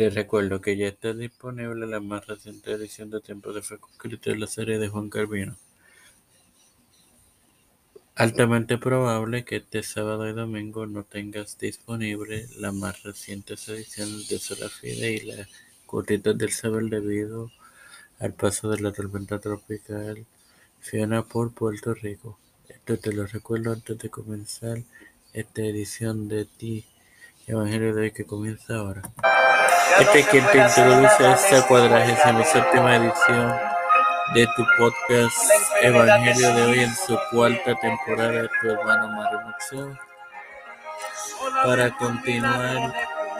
Te recuerdo que ya está disponible la más reciente edición de Tiempo de Fe de la serie de Juan Calvino. Altamente probable que este sábado y domingo no tengas disponible la más reciente edición de Sola Fide y la Gotitas del Saber debido al paso de la tormenta tropical Fiona por Puerto Rico. Esto te lo recuerdo antes de comenzar esta edición de Ti Evangelio de hoy que comienza ahora. Este es quien te introduce a esta cuadragésima séptima edición de tu podcast Evangelio de hoy en su cuarta temporada, tu hermano Mario Muxo, para continuar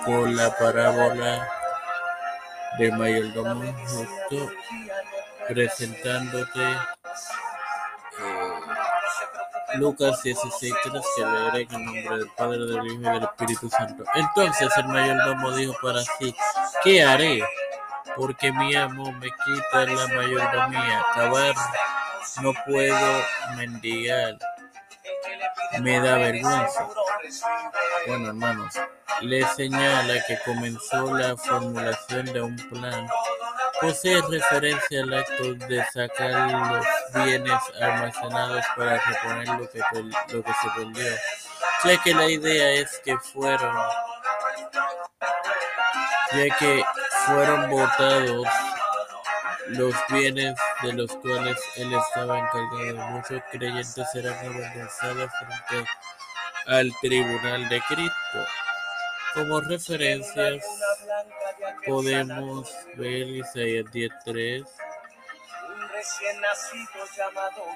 con la parábola de mayordomo injusto, presentándote Lucas 16, que leeré en el nombre del Padre, del Hijo y del Espíritu Santo. Entonces el mayordomo dijo para sí, ¿qué haré? Porque mi amo me quita la mayordomía. Acabar no puedo mendigar. Me da vergüenza. Bueno, hermanos, le señala que comenzó la formulación de un plan Posee referencia al acto de sacar los bienes almacenados para reponer lo que, se perdió, ya que la idea es que fueron ya que fueron votados los bienes de los cuales él estaba encargado. Muchos creyentes serán avergonzados frente al tribunal de Cristo. Como referencias podemos ver Isaías 10.3,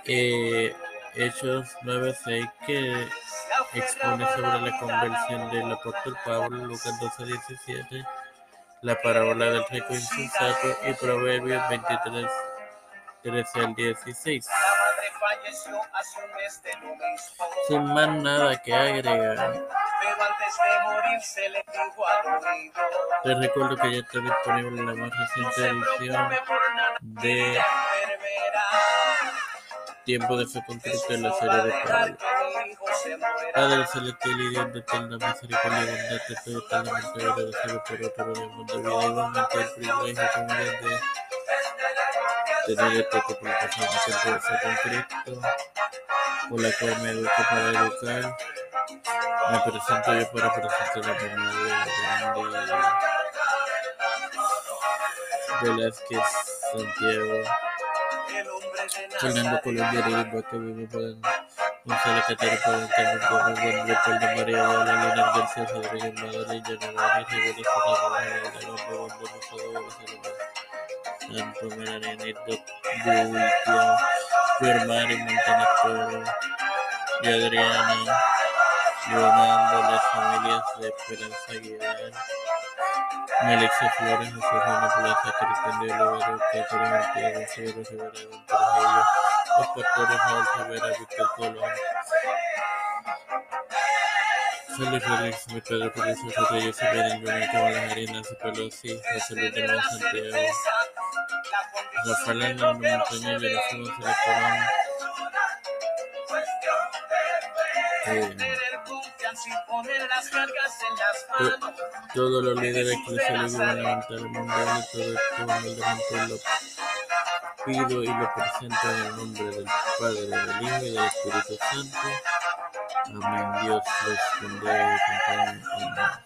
eh, Hechos 9.6 que expone sobre la conversión del apóstol Pablo, Lucas 12.17, la parábola del rico insensato y Proverbios 23, 13 al 16. Sin más nada que agregar. Te recuerdo que ya está disponible la más reciente edición de Tiempo de Fe con Cristo en la serie de Pablo. Padre celestial y Dios de eterna misericordia y bondad, te estoy eternamente agradecido por otro mundo de vida. Igualmente el privilegio también de tener esta de de Fe con Cristo, por la cual me educo para educar represento yo puedo representar la familia grande Velázquez Santiago Fernando Colombia de Bote Vivo Poden Gonzalo Catero Poden Carmen Gómez Juan Leopoldo María García Rodríguez Madre General Leonardo, las familias de Esperanza Aguilar, Melissa Flores, José Juan Plaza, Cristian de Olivero, Catherine Santiago, Gonzalo Rivera, Don Trujillo, los pastores Raúl Rivera, Víctor Colón, Félix padre Felicio Reyes, Pelosi, José Luis de Santiago, Rafael Hernández Montaña, Colón, eh, todos los líderes van a levantar el mundial y todo esto humildemente lo pido y lo presento en el nombre del Padre, del Hijo y del Espíritu Santo. Amén. Dios los bendiga y acompañe. Amén.